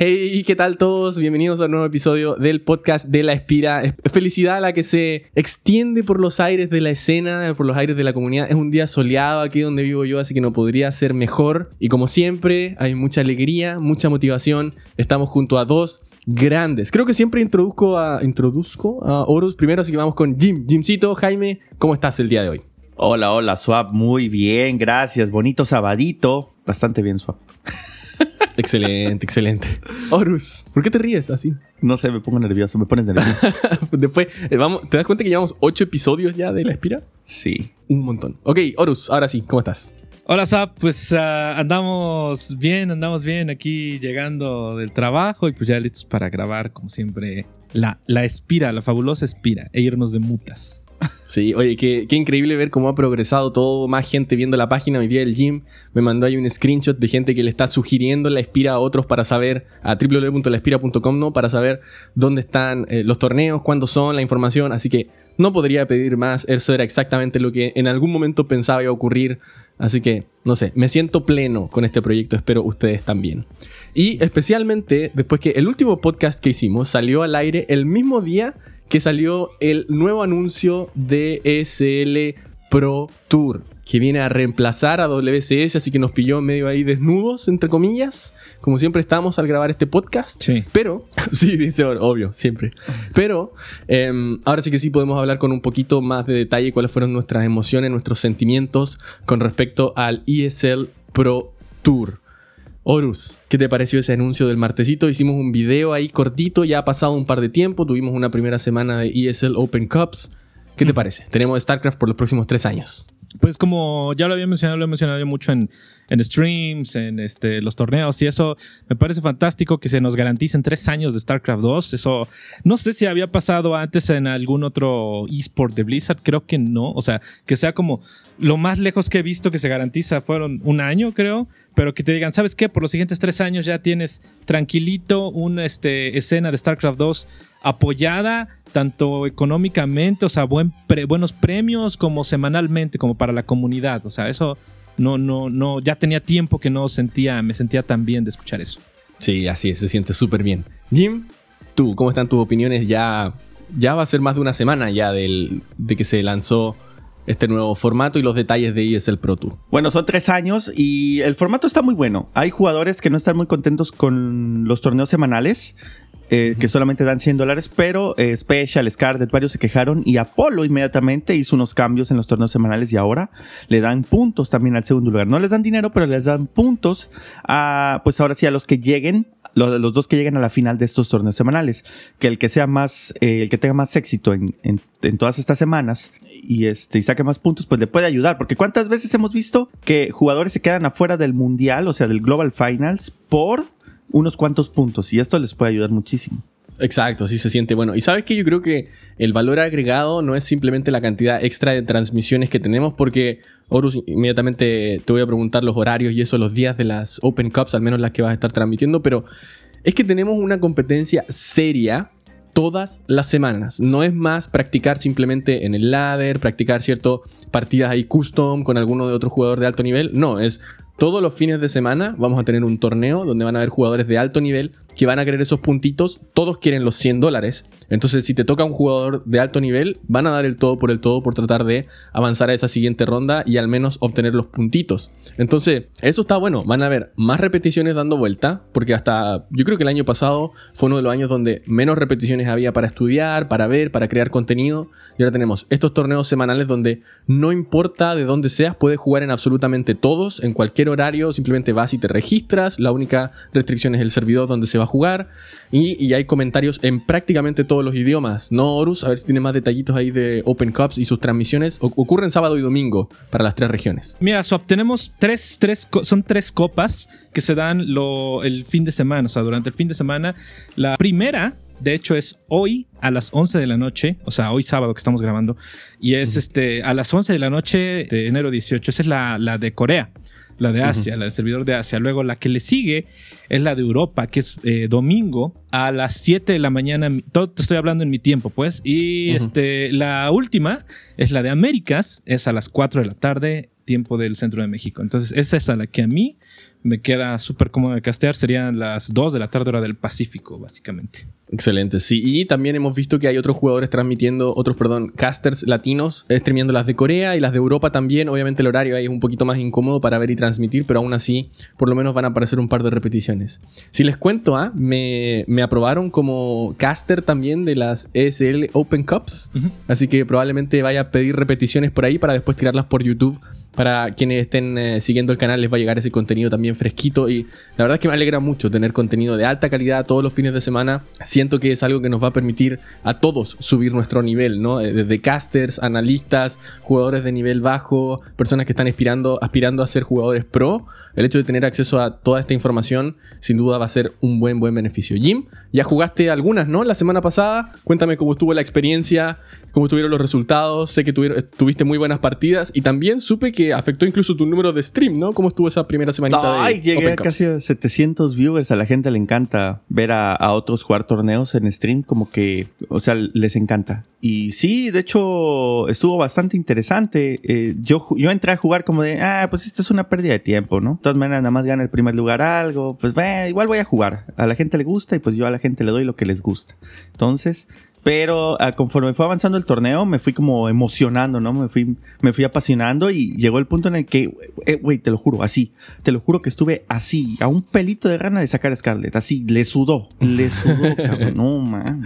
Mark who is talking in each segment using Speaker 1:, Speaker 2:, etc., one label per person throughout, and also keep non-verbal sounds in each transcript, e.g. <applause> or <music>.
Speaker 1: Hey, ¿qué tal todos? Bienvenidos a un nuevo episodio del podcast de La Espira. Felicidad a la que se extiende por los aires de la escena, por los aires de la comunidad. Es un día soleado aquí donde vivo yo, así que no podría ser mejor. Y como siempre, hay mucha alegría, mucha motivación. Estamos junto a dos grandes. Creo que siempre introduzco a, introduzco a Horus primero, así que vamos con Jim. Jimcito, Jaime, ¿cómo estás el día de hoy?
Speaker 2: Hola, hola, Swap. Muy bien, gracias. Bonito sabadito. Bastante bien, Swap.
Speaker 1: Excelente, excelente. Horus, ¿por qué te ríes así?
Speaker 2: No sé, me pongo nervioso, me pones nervioso. <laughs>
Speaker 1: Después, eh, vamos, ¿te das cuenta que llevamos ocho episodios ya de La Espira?
Speaker 2: Sí.
Speaker 1: Un montón. Ok, Horus, ahora sí, ¿cómo estás?
Speaker 3: Hola, Zap. Pues ah, andamos bien, andamos bien aquí llegando del trabajo y pues ya listos para grabar, como siempre, la, la Espira, la fabulosa Espira, e irnos de mutas.
Speaker 1: Sí, oye, qué, increíble ver cómo ha progresado todo, más gente viendo la página. Hoy día el gym me mandó ahí un screenshot de gente que le está sugiriendo la Espira a otros para saber, a www.laespira.com, ¿no? Para saber dónde están eh, los torneos, cuándo son, la información. Así que no podría pedir más. Eso era exactamente lo que en algún momento pensaba iba a ocurrir. Así que, no sé, me siento pleno con este proyecto. Espero ustedes también. Y especialmente después que el último podcast que hicimos salió al aire el mismo día que salió el nuevo anuncio de SL Pro Tour, que viene a reemplazar a WCS, así que nos pilló medio ahí desnudos, entre comillas, como siempre estamos al grabar este podcast.
Speaker 3: Sí.
Speaker 1: Pero, <laughs> sí, dice obvio, siempre. Pero, em, ahora sí que sí podemos hablar con un poquito más de detalle cuáles fueron nuestras emociones, nuestros sentimientos con respecto al ESL Pro Tour. Horus, ¿qué te pareció ese anuncio del martesito? Hicimos un video ahí cortito, ya ha pasado un par de tiempo, tuvimos una primera semana de ESL Open Cups. ¿Qué te parece? Tenemos StarCraft por los próximos tres años.
Speaker 3: Pues como ya lo había mencionado, lo he mencionado mucho en, en streams, en este, los torneos y eso me parece fantástico que se nos garanticen tres años de StarCraft 2. Eso no sé si había pasado antes en algún otro eSport de Blizzard, creo que no. O sea, que sea como lo más lejos que he visto que se garantiza fueron un año, creo, pero que te digan, ¿sabes qué? Por los siguientes tres años ya tienes tranquilito una este, escena de StarCraft 2 apoyada tanto económicamente, o sea, buen buenos premios como semanalmente, como para la comunidad. O sea, eso no, no, no, ya tenía tiempo que no sentía, me sentía tan bien de escuchar eso.
Speaker 1: Sí, así es, se siente súper bien. Jim, tú, ¿cómo están tus opiniones? Ya, ya va a ser más de una semana ya del, de que se lanzó este nuevo formato y los detalles de ESL Pro Tour.
Speaker 2: Bueno, son tres años y el formato está muy bueno. Hay jugadores que no están muy contentos con los torneos semanales. Eh, que solamente dan 100 dólares, pero eh, Special, Scarlet, varios se quejaron y Apolo inmediatamente hizo unos cambios en los torneos semanales y ahora le dan puntos también al segundo lugar. No les dan dinero, pero les dan puntos a, pues ahora sí, a los que lleguen los, los, dos que lleguen a la final de estos torneos semanales. Que el que sea más, eh, el que tenga más éxito en, en, en, todas estas semanas y, este, y saque más puntos, pues le puede ayudar. Porque cuántas veces hemos visto que jugadores se quedan afuera del mundial, o sea, del Global Finals, por unos cuantos puntos y esto les puede ayudar muchísimo.
Speaker 1: Exacto, sí se siente bueno. Y sabes que yo creo que el valor agregado no es simplemente la cantidad extra de transmisiones que tenemos, porque Horus, inmediatamente te voy a preguntar los horarios y eso, los días de las Open Cups, al menos las que vas a estar transmitiendo, pero es que tenemos una competencia seria todas las semanas. No es más practicar simplemente en el ladder, practicar cierto partidas ahí custom con alguno de otro jugador de alto nivel. No, es todos los fines de semana vamos a tener un torneo donde van a haber jugadores de alto nivel que van a querer esos puntitos. Todos quieren los 100 dólares. Entonces, si te toca un jugador de alto nivel, van a dar el todo por el todo por tratar de avanzar a esa siguiente ronda y al menos obtener los puntitos. Entonces, eso está bueno. Van a haber más repeticiones dando vuelta, porque hasta yo creo que el año pasado fue uno de los años donde menos repeticiones había para estudiar, para ver, para crear contenido. Y ahora tenemos estos torneos semanales donde no importa de dónde seas, puedes jugar en absolutamente todos, en cualquier horario. Simplemente vas y te registras. La única restricción es el servidor donde se va jugar. Y, hay comentarios en prácticamente todos los idiomas. ¿No, Horus? A ver si tiene más detallitos ahí de Open Cups y sus transmisiones. ocurren sábado y domingo para las tres regiones.
Speaker 3: Mira, Swap, tenemos tres, tres, son tres copas que se dan lo, el fin de semana. O sea, durante el fin de semana. La primera de hecho, es hoy a las 11 de la noche, o sea, hoy sábado que estamos grabando, y es este a las 11 de la noche de enero 18. Esa es la, la de Corea la de Asia, la del servidor de Asia. Luego la que le sigue es la de Europa, que es eh, domingo a las 7 de la mañana. Todo te estoy hablando en mi tiempo, pues. Y este, la última es la de Américas, es a las 4 de la tarde, tiempo del centro de México. Entonces, esa es a la que a mí me queda súper cómodo de castear. Serían las 2 de la tarde hora del Pacífico, básicamente.
Speaker 1: Excelente, sí. Y también hemos visto que hay otros jugadores transmitiendo, otros, perdón, casters latinos, streamiendo las de Corea y las de Europa también. Obviamente el horario ahí es un poquito más incómodo para ver y transmitir, pero aún así, por lo menos van a aparecer un par de repeticiones. Si les cuento, ¿ah? me, me aprobaron como caster también de las ESL Open Cups. Así que probablemente vaya a pedir repeticiones por ahí para después tirarlas por YouTube para quienes estén eh, siguiendo el canal les va a llegar ese contenido también fresquito y la verdad es que me alegra mucho tener contenido de alta calidad todos los fines de semana. Siento que es algo que nos va a permitir a todos subir nuestro nivel, ¿no? Eh, desde casters, analistas, jugadores de nivel bajo, personas que están aspirando, aspirando a ser jugadores pro. El hecho de tener acceso a toda esta información sin duda va a ser un buen buen beneficio. Jim, ya jugaste algunas, ¿no? La semana pasada. Cuéntame cómo estuvo la experiencia, cómo estuvieron los resultados. Sé que tuviste muy buenas partidas y también supe que afectó incluso tu número de stream, ¿no? ¿Cómo estuvo esa primera semanita
Speaker 2: Ay, llegué a casi a 700 viewers. A la gente le encanta ver a, otros jugar torneos en stream, como que, o sea, les encanta. Y sí, de hecho, estuvo bastante interesante. Eh, yo, yo entré a jugar como de, ah, pues esto es una pérdida de tiempo, ¿no? De todas maneras, nada más gana el primer lugar algo. Pues, bueno, igual voy a jugar. A la gente le gusta y pues yo a la gente le doy lo que les gusta. Entonces, pero ah, conforme fue avanzando el torneo, me fui como emocionando, ¿no? Me fui, me fui apasionando y llegó el punto en el que, eh, güey, te lo juro, así. Te lo juro que estuve así, a un pelito de gana de sacar a Scarlett. Así, le sudó, le sudó, <laughs> cabrón. No, man.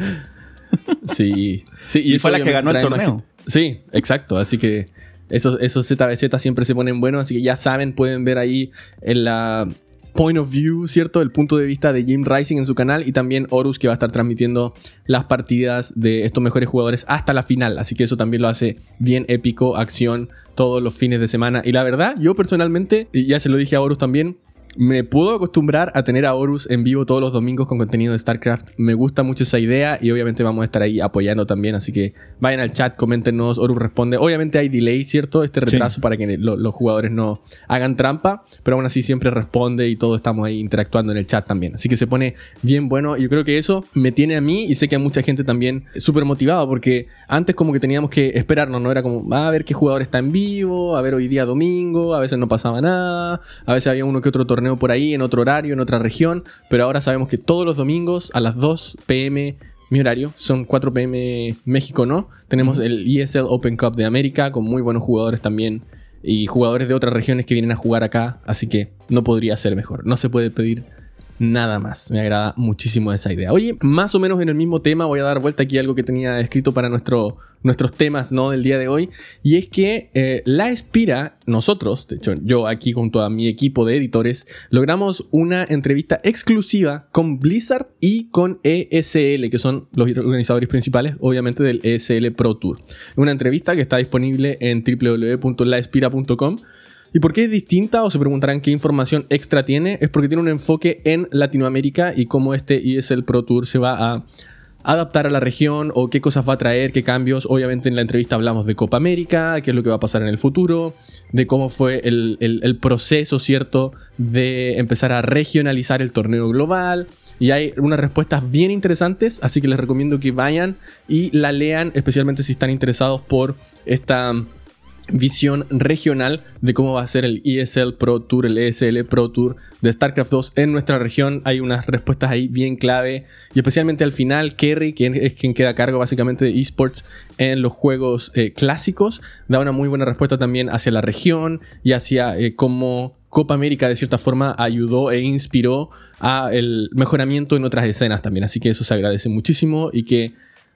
Speaker 1: Sí. sí
Speaker 2: y, fue la que ganó el torneo.
Speaker 1: Sí, exacto. Así que esos, esos ZBZ siempre se ponen buenos. Así que ya saben, pueden ver ahí en la point of view, ¿cierto? El punto de vista de Jim Rising en su canal y también Horus que va a estar transmitiendo las partidas de estos mejores jugadores hasta la final. Así que eso también lo hace bien épico, acción todos los fines de semana. Y la verdad, yo personalmente, y ya se lo dije a Horus también, me puedo acostumbrar a tener a Horus en vivo todos los domingos con contenido de StarCraft. Me gusta mucho esa idea y obviamente vamos a estar ahí apoyando también. Así que vayan al chat, coméntenos. Horus responde. Obviamente hay delay, ¿cierto? Este retraso para que los jugadores no hagan trampa, pero aún así siempre responde y todos estamos ahí interactuando en el chat también. Así que se pone bien bueno. Yo creo que eso me tiene a mí y sé que a mucha gente también súper motivado porque antes como que teníamos que esperarnos, ¿no? Era como, a ver qué jugador está en vivo, a ver hoy día domingo, a veces no pasaba nada, a veces había uno que otro torneo por ahí, en otro horario, en otra región, pero ahora sabemos que todos los domingos a las 2 pm, mi horario, son 4 pm México, ¿no? Tenemos el ESL Open Cup de América con muy buenos jugadores también y jugadores de otras regiones que vienen a jugar acá, así que no podría ser mejor. No se puede pedir nada más. Me agrada muchísimo esa idea. Oye, más o menos en el mismo tema, voy a dar vuelta aquí algo que tenía escrito para nuestro, nuestros temas ¿no? del día de hoy. Y es que eh, la Espira, nosotros, de hecho yo aquí junto a mi equipo de editores, logramos una entrevista exclusiva con Blizzard y con ESL, que son los organizadores principales, obviamente, del ESL Pro Tour. Una entrevista que está disponible en www.laespira.com ¿Y por qué es distinta? O se preguntarán qué información extra tiene. Es porque tiene un enfoque en Latinoamérica y cómo este ESL Pro Tour se va a adaptar a la región o qué cosas va a traer, qué cambios. Obviamente en la entrevista hablamos de Copa América, qué es lo que va a pasar en el futuro, de cómo fue el, el proceso, ¿cierto?, de empezar a regionalizar el torneo global. Y hay unas respuestas bien interesantes, así que les recomiendo que vayan y la lean, especialmente si están interesados por esta visión regional de cómo va a ser el ESL Pro Tour, el ESL Pro Tour de StarCraft 2 en nuestra región. Hay unas respuestas ahí bien clave y especialmente al final, Kerry, quien es quien queda a cargo básicamente de esports en los juegos eh, clásicos, da una muy buena respuesta también hacia la región y hacia eh, cómo Copa América de cierta forma ayudó e inspiró a el mejoramiento en otras escenas también. Así que eso se agradece muchísimo y que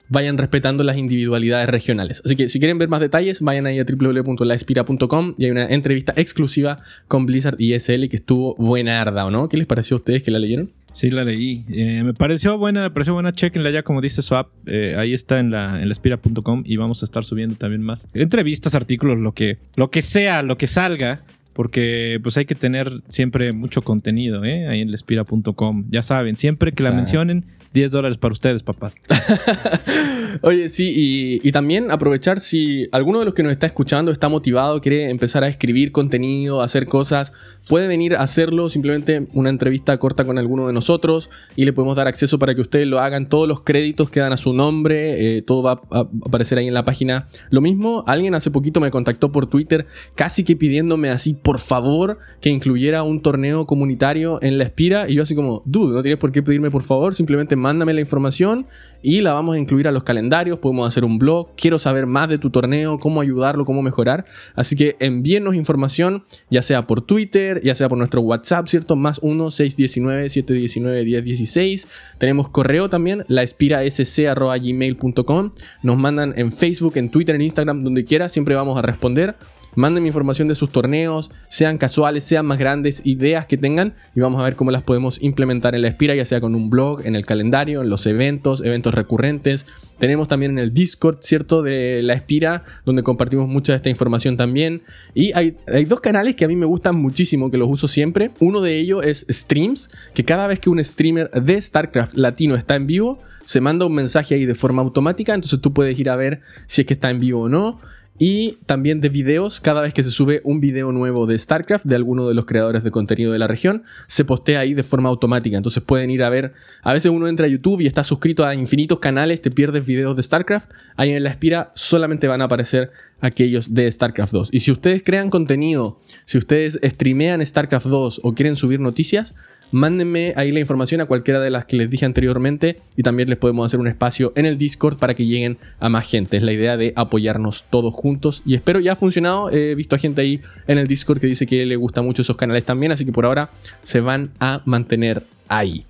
Speaker 1: vayan respetando las individualidades regionales. Así que si quieren ver más detalles, vayan ahí a www.laespira.com y hay una entrevista exclusiva con Blizzard y SL que estuvo buena arda, ¿o no? ¿Qué les pareció a ustedes que la leyeron?
Speaker 3: Sí, la leí. Eh, me pareció buena, me pareció buena. Chequenla ya, como dice Swap. Eh, ahí está en la, en espira.com y vamos a estar subiendo también más entrevistas, artículos, lo que, lo que sea, lo que salga porque pues hay que tener siempre mucho contenido ¿eh? ahí en lespira.com. Ya saben, siempre que la mencionen, 10 dólares para ustedes, papás. <laughs>
Speaker 1: Oye, sí, y, y, también aprovechar si alguno de los que nos está escuchando está motivado, quiere empezar a escribir contenido, hacer cosas, puede venir a hacerlo, simplemente una entrevista corta con alguno de nosotros y le podemos dar acceso para que ustedes lo hagan. Todos los créditos quedan a su nombre, eh, todo va a aparecer ahí en la página. Lo mismo, alguien hace poquito me contactó por Twitter, casi que pidiéndome así, por favor, que incluyera un torneo comunitario en la Espira. Y yo así como, dude, no tienes por qué pedirme por favor, simplemente mándame la información y la vamos a incluir a los calendarios, podemos hacer un blog, quiero saber más de tu torneo, cómo ayudarlo, cómo mejorar. Así que envíennos información, ya sea por Twitter, ya sea por nuestro WhatsApp, ¿cierto? Más 1-619-719-1016. Tenemos correo también, laespirasc.gmail.com. Nos mandan en Facebook, en Twitter, en Instagram, donde quiera, siempre vamos a responder. Manden información de sus torneos, sean casuales, sean más grandes, ideas que tengan y vamos a ver cómo las podemos implementar en la Espira, ya sea con un blog, en el calendario, en los eventos, eventos recurrentes. Tenemos también en el Discord, ¿cierto? De la Espira, donde compartimos mucha de esta información también. Y hay, hay, dos canales que a mí me gustan muchísimo, que los uso siempre. Uno de ellos es Streams, que cada vez que un streamer de StarCraft latino está en vivo, se manda un mensaje ahí de forma automática, entonces tú puedes ir a ver si es que está en vivo o no y también de videos. Cada vez que se sube un video nuevo de StarCraft de alguno de los creadores de contenido de la región, se postea ahí de forma automática. Entonces pueden ir a ver. A veces uno entra a YouTube y está suscrito a infinitos canales, te pierdes videos de StarCraft. Ahí en la espira solamente van a aparecer aquellos de StarCraft 2. Y si ustedes crean contenido, si ustedes streamean StarCraft 2 o quieren subir noticias, mándenme ahí la información a cualquiera de las que les dije anteriormente y también les podemos hacer un espacio en el Discord para que lleguen a más gente. Es la idea de apoyarnos todos juntos y espero ya ha funcionado. He visto a gente ahí en el Discord que dice que le gusta mucho esos canales también, así que por ahora se van a mantener ahí.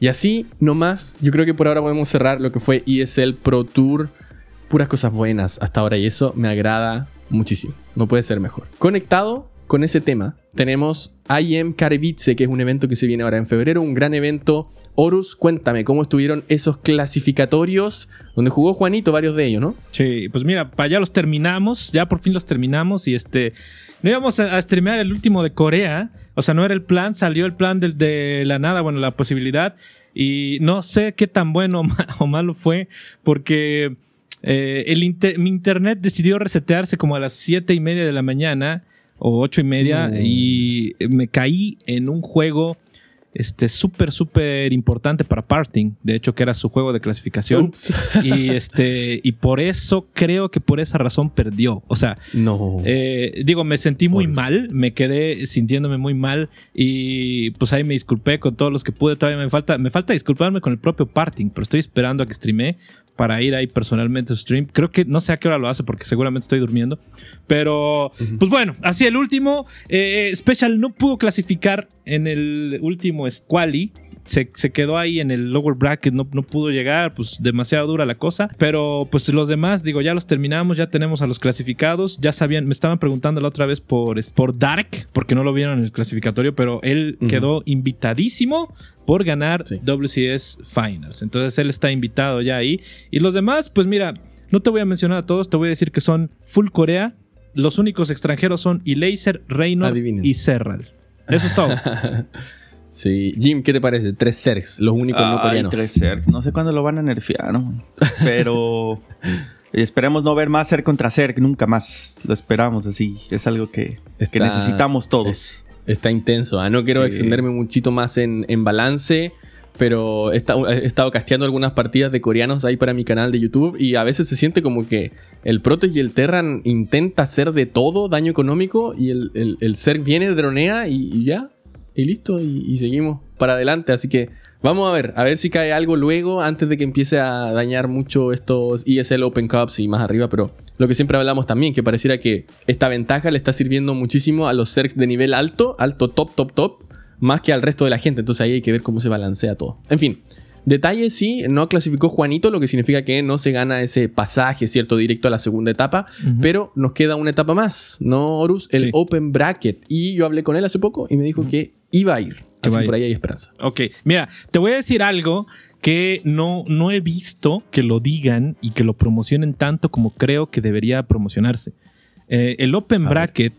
Speaker 1: Y así nomás, yo creo que por ahora podemos cerrar lo que fue ESL Pro Tour. Puras cosas buenas hasta ahora y eso me agrada muchísimo. No puede ser mejor. Conectado con ese tema, tenemos IM Katowice, que es un evento que se viene ahora en febrero, un gran evento. Horus, cuéntame, ¿cómo estuvieron esos clasificatorios donde jugó Juanito, varios de ellos, ¿no?
Speaker 3: Sí, pues mira, para allá los terminamos, ya por fin los terminamos y este, no íbamos a, a el último de Corea, o sea, no era el plan, salió el plan de, de la nada, bueno, la posibilidad y no sé qué tan bueno o malo fue porque... Eh, el mi internet decidió resetearse como a las 7 y media de la mañana o ocho y media
Speaker 1: Mm.
Speaker 3: y me caí en un juego este súper súper importante para Parting de hecho que era su juego de clasificación <laughs> y este y por eso creo que por esa razón perdió o sea
Speaker 1: No.
Speaker 3: eh, digo, me sentí muy
Speaker 1: Pues.
Speaker 3: mal, me quedé sintiéndome muy mal y pues ahí me disculpé con todos los que pude. Todavía me falta, me falta disculparme con el propio Parting, pero estoy esperando a que streame para ir ahí personalmente a stream. Creo que no sé a qué hora lo hace porque seguramente estoy durmiendo. Pero, pues bueno, así el último. eh, Special no pudo clasificar en el último Squally. Se, se quedó ahí en el lower bracket, no, no pudo llegar, pues demasiado dura la cosa. Pero pues los demás, digo, ya los terminamos, ya tenemos a los clasificados. Ya sabían, me estaban preguntando la otra vez por, por Dark, porque no lo vieron en el clasificatorio, pero él quedó invitadísimo por ganar
Speaker 1: Sí.
Speaker 3: WCS Finals. Entonces él está invitado ya ahí. Y los demás, pues mira, no te voy a mencionar a todos, te voy a decir que son full Corea. Los únicos extranjeros son Reynor
Speaker 1: Adivinen.
Speaker 3: y Serral. Eso es todo. <laughs>
Speaker 1: Sí. Jim, ¿qué te parece? Tres Zergs, los únicos no coreanos.
Speaker 2: tres Zergs. No sé cuándo lo van a nerfear, ¿no? Pero <laughs> esperemos no ver más Zerg contra Zerg nunca más. Lo esperamos así. Es algo que, que necesitamos todos.
Speaker 1: Es- está intenso. ah, No quiero
Speaker 2: Sí.
Speaker 1: extenderme muchito más en, en balance, pero he estado, he estado casteando algunas partidas de coreanos ahí para mi canal de YouTube y a veces se siente como que el Protoss y el Terran intenta hacer de todo daño económico y el, el, el Zerg viene, dronea y, y ya, y listo, y, seguimos para adelante. Así que vamos a ver, a ver si cae algo luego antes de que empiece a dañar mucho estos ESL Open Cups y más arriba, pero lo que siempre hablamos también, que pareciera que esta ventaja le está sirviendo muchísimo a los Zergs de nivel alto, alto, top, top, top, más que al resto de la gente. Entonces ahí hay que ver cómo se balancea todo. En fin. Detalle, sí, no clasificó Juanito, lo que significa que no se gana ese pasaje, ¿cierto? Directo a la segunda etapa. Pero nos queda una etapa más, ¿no, Horus? El
Speaker 3: Sí.
Speaker 1: Open Bracket. Y yo hablé con él hace poco y me dijo que iba a ir.
Speaker 3: Que
Speaker 1: Así
Speaker 3: ir.
Speaker 1: por ahí hay esperanza.
Speaker 3: Ok, mira, te voy a decir algo que no, no he visto que lo digan y que lo promocionen tanto como creo que debería promocionarse. Eh, el Open
Speaker 1: A ver.
Speaker 3: Bracket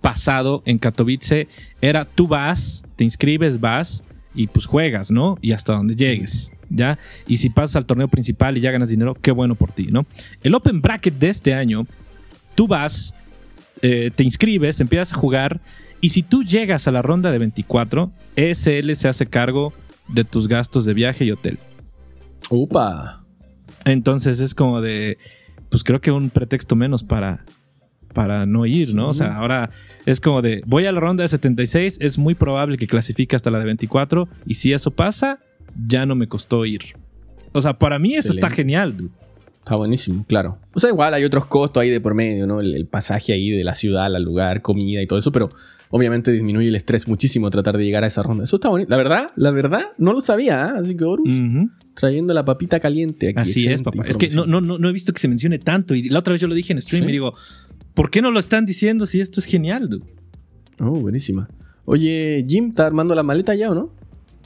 Speaker 3: pasado en Katowice era tú vas, te inscribes, vas y pues juegas, ¿no? Y hasta donde llegues. ¿ya? Y si pasas al torneo principal y ya ganas dinero, qué bueno por ti, ¿no? El Open Bracket de este año, tú vas, eh, te inscribes, empiezas a jugar y si tú llegas a la ronda de 24, ESL se hace cargo de tus gastos de viaje y hotel.
Speaker 1: Upa.
Speaker 3: Entonces es como de, pues creo que un pretexto menos para, para no ir, ¿no? O sea, ahora es como de, voy a la ronda de 76, es muy probable que clasifique hasta la de 24 y si eso pasa, ya no me costó ir. O sea, para mí eso está genial, dude.
Speaker 1: Está buenísimo, claro. O sea, igual hay otros costos ahí de por medio, ¿no? El, el pasaje ahí de la ciudad al lugar, comida y todo eso, pero obviamente disminuye el estrés muchísimo tratar de llegar a esa ronda. Eso está bonito. La verdad, la verdad, no lo sabía, ¿ah? Así que Horus,
Speaker 3: Ujú.
Speaker 1: trayendo la papita caliente aquí.
Speaker 3: Así es, papá. Es que no, no, no he visto que se mencione tanto. Y la otra vez yo lo dije en stream
Speaker 1: Sí.
Speaker 3: y digo, ¿por qué no lo están diciendo si esto es genial, dude?
Speaker 1: Oh, buenísima. Oye, Jim, ¿está armando la maleta ya o no?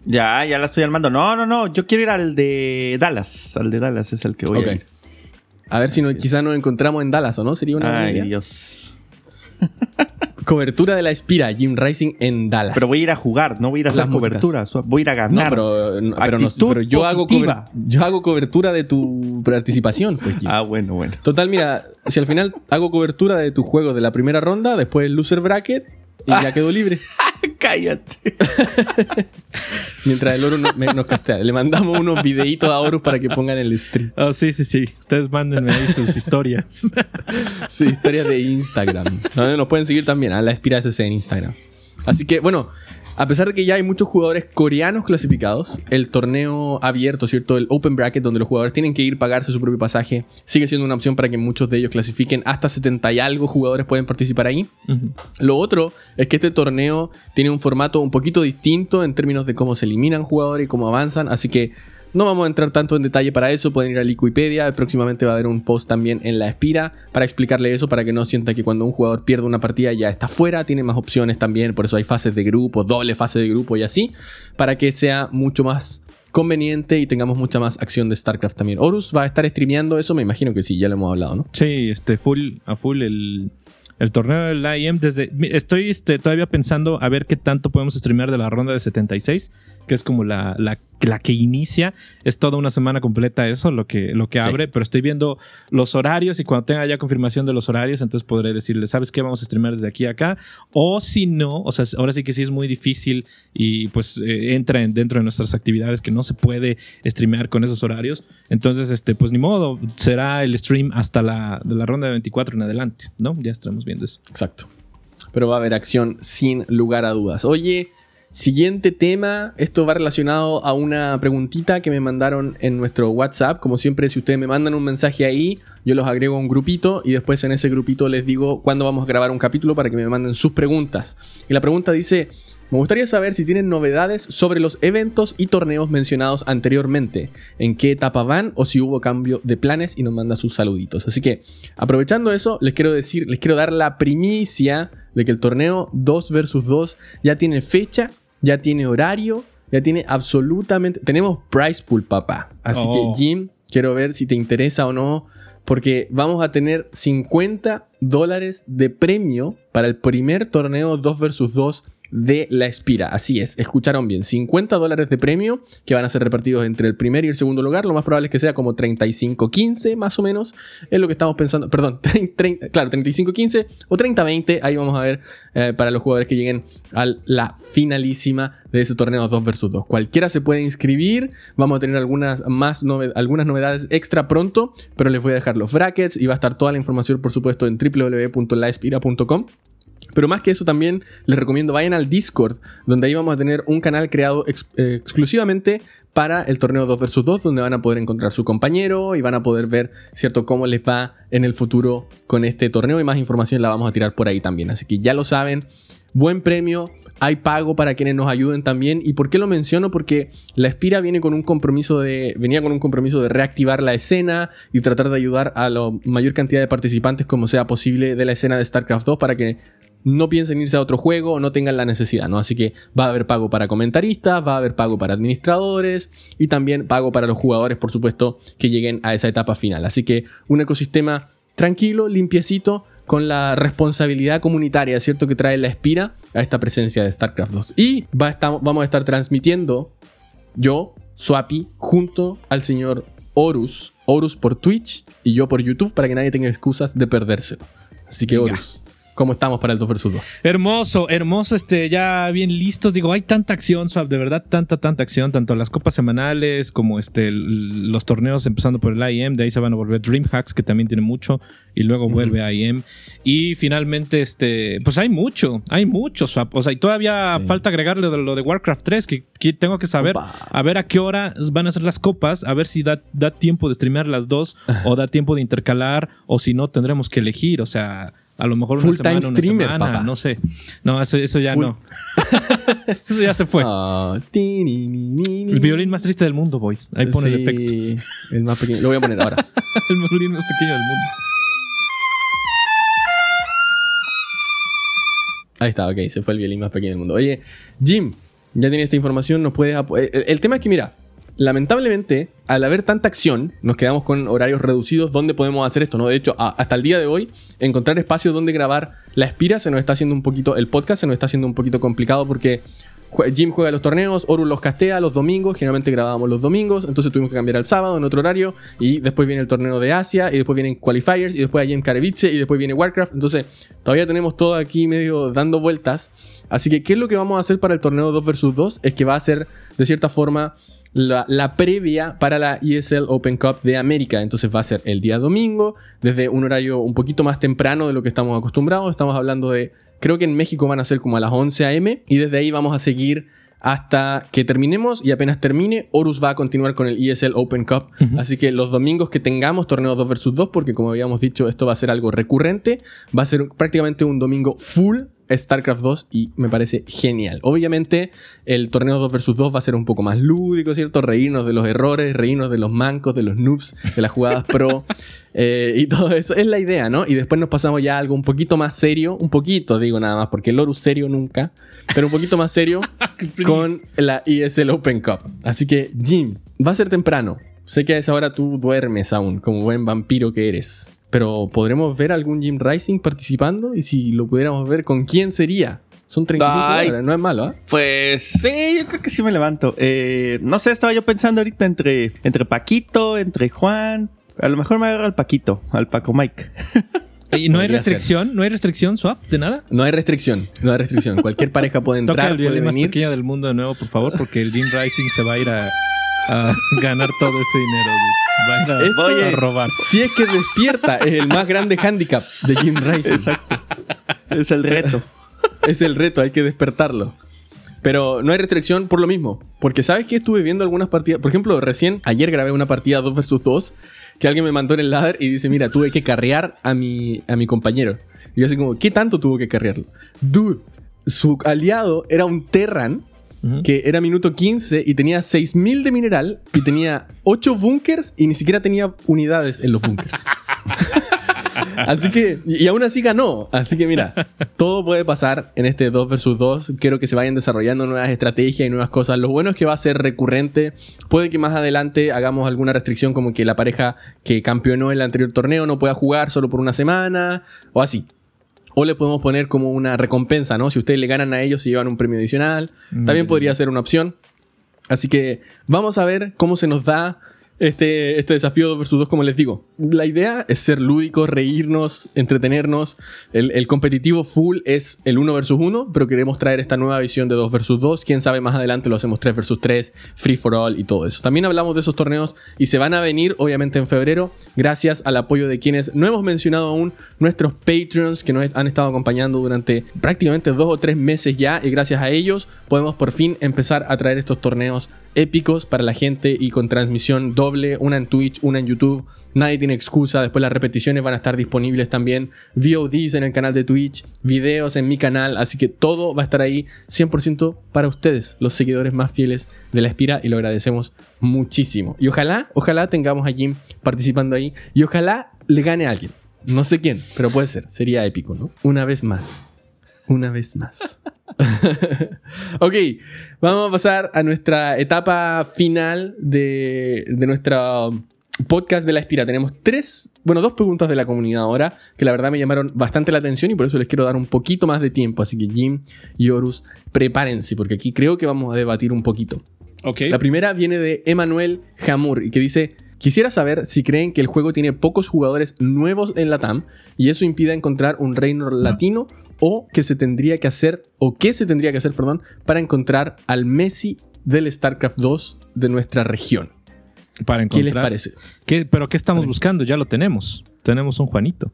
Speaker 2: Ya, ya la estoy armando. No, no, no. Yo quiero ir al de Dallas. Al de Dallas es el que voy
Speaker 1: Ok.
Speaker 2: a ir.
Speaker 1: A ver si no, quizá nos encontramos en Dallas o no. Sería una buena
Speaker 2: Ay,
Speaker 1: idea.
Speaker 2: Dios. <laughs>
Speaker 1: Cobertura de la Espira, Jim Rising en Dallas.
Speaker 2: Pero voy a ir a jugar, no voy a ir a hacer cobertura. Voy a ir a
Speaker 1: No,
Speaker 2: ganar.
Speaker 1: pero, no, pero, no-
Speaker 2: Actitud
Speaker 1: pero yo, hago yo hago cobertura de tu participación. Pues, Jim.
Speaker 2: Ah, bueno, bueno.
Speaker 1: Total, mira, si al final hago cobertura de tu juego de la primera ronda, después el loser bracket y ya quedó libre. <laughs> <laughs>
Speaker 2: Cállate.
Speaker 1: Mientras el oro no- me- nos castea. Le mandamos unos videitos a Horus para que pongan el stream.
Speaker 3: Oh, sí, sí, sí. Ustedes mándenme ahí sus historias. <laughs>
Speaker 1: Sí, historias de Instagram. ¿no? Nos pueden seguir también a la Espira SC en Instagram. Así que, bueno, a pesar de que ya hay muchos jugadores coreanos clasificados, el torneo abierto, ¿cierto? El Open Bracket, donde los jugadores tienen que ir pagarse su propio pasaje, sigue siendo una opción para que muchos de ellos clasifiquen. Hasta 70 y algo jugadores pueden participar ahí. Lo otro es que este torneo tiene un formato un poquito distinto en términos de cómo se eliminan jugadores y cómo avanzan, así que no vamos a entrar tanto en detalle para eso, pueden ir a Wikipedia, próximamente va a haber un post también en la Espira para explicarle eso, para que no sienta que cuando un jugador pierde una partida ya está fuera, tiene más opciones también, por eso hay fases de grupo, doble fase de grupo y así, para que sea mucho más conveniente y tengamos mucha más acción de StarCraft también. Horus va a estar streameando eso, me imagino que sí, ya lo hemos hablado, ¿no?
Speaker 3: Sí, este, full, a full el, el torneo del IEM. Desde, estoy este, todavía pensando a ver qué tanto podemos streamear de la ronda de 76, que es como la, la, la que inicia. Es toda una semana completa eso, lo que, lo que
Speaker 1: Sí.
Speaker 3: abre, pero estoy viendo los horarios y cuando tenga ya confirmación de los horarios, entonces podré decirle, ¿sabes qué? Vamos a streamear desde aquí a acá. O si no, o sea, ahora sí que sí es muy difícil y pues eh, entra en- dentro de nuestras actividades que no se puede streamear con esos horarios. Entonces, este, pues ni modo, será el stream hasta la, de la ronda de 24 en adelante, ¿no? Ya estaremos viendo eso.
Speaker 1: Exacto. Pero va a haber acción sin lugar a dudas. Oye, siguiente tema. Esto va relacionado a una preguntita que me mandaron en nuestro WhatsApp. Como siempre, si ustedes me mandan un mensaje ahí, yo los agrego a un grupito y después en ese grupito les digo cuándo vamos a grabar un capítulo para que me manden sus preguntas. Y la pregunta dice... Me gustaría saber si tienen novedades sobre los eventos y torneos mencionados anteriormente, en qué etapa van o si hubo cambio de planes y nos manda sus saluditos. Así que, aprovechando eso, les quiero decir, les quiero dar la primicia de que el torneo 2 versus 2 ya tiene fecha, ya tiene horario, ya tiene absolutamente... Tenemos price pool, papá. Así
Speaker 3: Oh.
Speaker 1: que, Jim, quiero ver si te interesa o no, porque vamos a tener 50 dólares de premio para el primer torneo 2 versus 2 de la Espira. Así es, escucharon bien. 50 dólares de premio que van a ser repartidos entre el primer y el segundo lugar. Lo más probable es que sea como 35-15 más o menos. Es lo que estamos pensando. Perdón, <laughs> 30, claro, 35-15 o 30-20. Ahí vamos a ver eh, para los jugadores que lleguen a la finalísima de ese torneo 2 versus 2. Cualquiera se puede inscribir. Vamos a tener algunas, más nove- algunas novedades extra pronto. Pero les voy a dejar los brackets y va a estar toda la información, por supuesto, en www.laespira.com. Pero más que eso también les recomiendo vayan al Discord, donde ahí vamos a tener un canal creado eh, exclusivamente para el torneo 2 vs 2, donde van a poder encontrar su compañero y van a poder ver, ¿cierto?, cómo les va en el futuro con este torneo y más información la vamos a tirar por ahí también. Así que ya lo saben, buen premio, hay pago para quienes nos ayuden también. ¿Y por qué lo menciono? Porque la Espira viene con un compromiso de. venía con un compromiso de reactivar la escena y tratar de ayudar a la mayor cantidad de participantes como sea posible de la escena de StarCraft 2 para que no piensen irse a otro juego o no tengan la necesidad, ¿no? Así que va a haber pago para comentaristas, va a haber pago para administradores y también pago para los jugadores, por supuesto, que lleguen a esa etapa final. Así que un ecosistema tranquilo, limpiecito, con la responsabilidad comunitaria, ¿cierto? Que trae la Espira a esta presencia de StarCraft 2. Y va a estar- vamos a estar transmitiendo yo Swapi junto al señor Horus. Horus por Twitch y yo por YouTube para que nadie tenga excusas de perdérselo. Así que. Horus, ¿cómo estamos para el 2 vs 2?
Speaker 3: Hermoso, hermoso, este, ya bien listos. Digo, hay tanta acción, Swap, de verdad, tanta, tanta acción, tanto las copas semanales como este, los torneos, empezando por el IEM, de ahí se van a volver DreamHacks, que también tiene mucho, y luego vuelve a IEM. Y finalmente, este, pues hay mucho, hay mucho, Swap. O sea, y todavía
Speaker 1: Sí.
Speaker 3: falta agregarle lo de Warcraft 3, que, que tengo que saber,
Speaker 1: Opa.
Speaker 3: a ver a qué hora van a ser las copas, a ver si da, da tiempo de streamear las dos, <laughs> o da tiempo de intercalar, o si no, tendremos que elegir, o sea. A lo mejor una
Speaker 1: Full time
Speaker 3: semana, una
Speaker 1: streamer,
Speaker 3: semana,
Speaker 1: papá.
Speaker 3: no sé. No, eso, eso ya
Speaker 1: Full-
Speaker 3: no. <laughs> eso ya se fue.
Speaker 1: Ah, ti, ni, ni, ni.
Speaker 3: El violín más triste del mundo, boys. Ahí pone el
Speaker 1: Sí,
Speaker 3: efecto.
Speaker 1: El más pequeño. Lo voy a poner ahora. <laughs>
Speaker 3: el violín más pequeño del mundo.
Speaker 1: Ahí está, ok, se fue el violín más pequeño del mundo. Oye, Jim, ya tienes esta información, nos puedes... apo- El, el tema es que, mira, lamentablemente, al haber tanta acción, nos quedamos con horarios reducidos donde podemos hacer esto, ¿no? De hecho, hasta el día de hoy, encontrar espacios donde grabar la espira se nos está haciendo un poquito... El podcast se nos está haciendo un poquito complicado porque... Jim juega los torneos, Horus los castea los domingos, generalmente grabábamos los domingos, entonces tuvimos que cambiar al sábado en otro horario, y después viene el torneo de Asia, y después vienen qualifiers, y después hay Jim Karevice, y después viene Warcraft, entonces todavía tenemos todo aquí medio dando vueltas, así que ¿qué es lo que vamos a hacer para el torneo 2 vs 2? Es que va a ser de cierta forma la, la previa para la ESL Open Cup de América. Entonces va a ser el día domingo, desde un horario un poquito más temprano de lo que estamos acostumbrados. Estamos hablando de, creo que en México van a ser como a las 11 a.m. Y desde ahí vamos a seguir hasta que terminemos y apenas termine, Horus va a continuar con el ESL Open Cup. Así que los domingos que tengamos torneos 2 vs 2, porque como habíamos dicho, esto va a ser algo recurrente, va a ser prácticamente un domingo full StarCraft 2 y me parece genial. Obviamente el torneo 2 vs 2 va a ser un poco más lúdico, ¿cierto? Reírnos de los errores, reírnos de los mancos, de los noobs, de las jugadas <laughs> pro eh, y todo eso. Es la idea, ¿no? Y después nos pasamos ya a algo un poquito más serio, un poquito digo nada más, porque el Horus serio nunca, pero un poquito más serio <laughs> con la ESL Open Cup. Así que Jim, va a ser temprano. Sé que a esa hora tú duermes aún, como buen vampiro que eres. Pero ¿podremos ver algún Jim Rising participando? Y si lo pudiéramos ver, ¿con quién sería? Son 35
Speaker 2: Ay.
Speaker 1: dólares, no es malo, ¿ah?
Speaker 2: Pues sí, yo creo que sí me levanto. Eh, no sé, estaba yo pensando ahorita entre, entre Paquito, entre Juan. A lo mejor me agarro al Paquito, al Paco Mike. <laughs>
Speaker 3: ¿Y no hay
Speaker 1: ser.
Speaker 3: restricción? ¿No hay restricción, Swap, de nada?
Speaker 1: No hay restricción, no hay restricción. Cualquier pareja puede <laughs>
Speaker 3: Toca
Speaker 1: entrar,
Speaker 3: el
Speaker 1: puede
Speaker 3: violín más pequeño del mundo de nuevo, por favor, porque el Jim Rising se va a ir a, a ganar todo ese dinero. dude. Va a ir a,
Speaker 1: Esto-
Speaker 3: a robar.
Speaker 1: Si es que despierta, es el más grande handicap de Jim Rising.
Speaker 2: Exacto. es el reto.
Speaker 1: Es el reto, hay que despertarlo. Pero no hay restricción por lo mismo. Porque sabes que estuve viendo algunas partidas. Por ejemplo, recién, ayer grabé una partida 2 vs 2. Que alguien me mandó en el ladder y dice: Mira, tuve que carrear a mi, a mi compañero. Y yo así como, ¿qué tanto tuvo que carrearlo? Dude, su aliado era un Terran. Que era minuto 15 y tenía 6000 de mineral. Y tenía 8 bunkers y ni siquiera tenía unidades en los bunkers. <laughs> Así que, y aún así ganó. Así que mira, todo puede pasar en este 2 vs 2. Quiero que se vayan desarrollando nuevas estrategias y nuevas cosas. Lo bueno es que va a ser recurrente. Puede que más adelante hagamos alguna restricción como que la pareja que campeonó en el anterior torneo no pueda jugar solo por una semana o así. O le podemos poner como una recompensa, ¿no? Si ustedes le ganan a ellos, se llevan un premio adicional. También
Speaker 3: Mm.
Speaker 1: podría ser una opción. Así que vamos a ver cómo se nos da este, este desafío 2 vs 2, como les digo. La idea es ser lúdicos, reírnos, entretenernos. El, competitivo full es el 1 vs 1, pero queremos traer esta nueva visión de 2 vs 2. Quién sabe, más adelante lo hacemos 3 vs 3, free for all y todo eso. También hablamos de esos torneos y se van a venir, obviamente, en febrero, gracias al apoyo de quienes no hemos mencionado aún, nuestros Patreons que nos han estado acompañando durante prácticamente dos o tres meses ya. Y gracias a ellos podemos por fin empezar a traer estos torneos épicos para la gente y con transmisión una en Twitch, una en YouTube. Nadie tiene excusa, después las repeticiones van a estar disponibles también, VODs en el canal de Twitch, videos en mi canal, así que todo va a estar ahí 100% para ustedes, los seguidores más fieles de la Espira y lo agradecemos muchísimo. Y ojalá, ojalá tengamos a Jim participando ahí y ojalá le gane a alguien. No sé quién, pero puede ser, sería épico, ¿no? Una vez más. Una vez más. <laughs> ok, vamos a pasar a nuestra etapa final de, de nuestra podcast de la Espira. Tenemos tres, bueno, dos preguntas de la comunidad ahora que la verdad me llamaron bastante la atención y por eso les quiero dar un poquito más de tiempo. Así que Jim y Horus, prepárense porque aquí creo que vamos a debatir un poquito.
Speaker 3: Ok.
Speaker 1: La primera viene de Emanuel Jamur y que dice, quisiera saber si creen que el juego tiene pocos jugadores nuevos en la TAM y eso impida encontrar un reino latino o que se tendría que hacer, o qué se tendría que hacer, perdón, para encontrar al Messi del StarCraft 2 de nuestra región.
Speaker 3: Para
Speaker 1: ¿Qué les
Speaker 3: encontrar.
Speaker 1: parece?
Speaker 3: ¿Qué- ¿Pero qué estamos buscando? Ya lo tenemos. Tenemos un Juanito.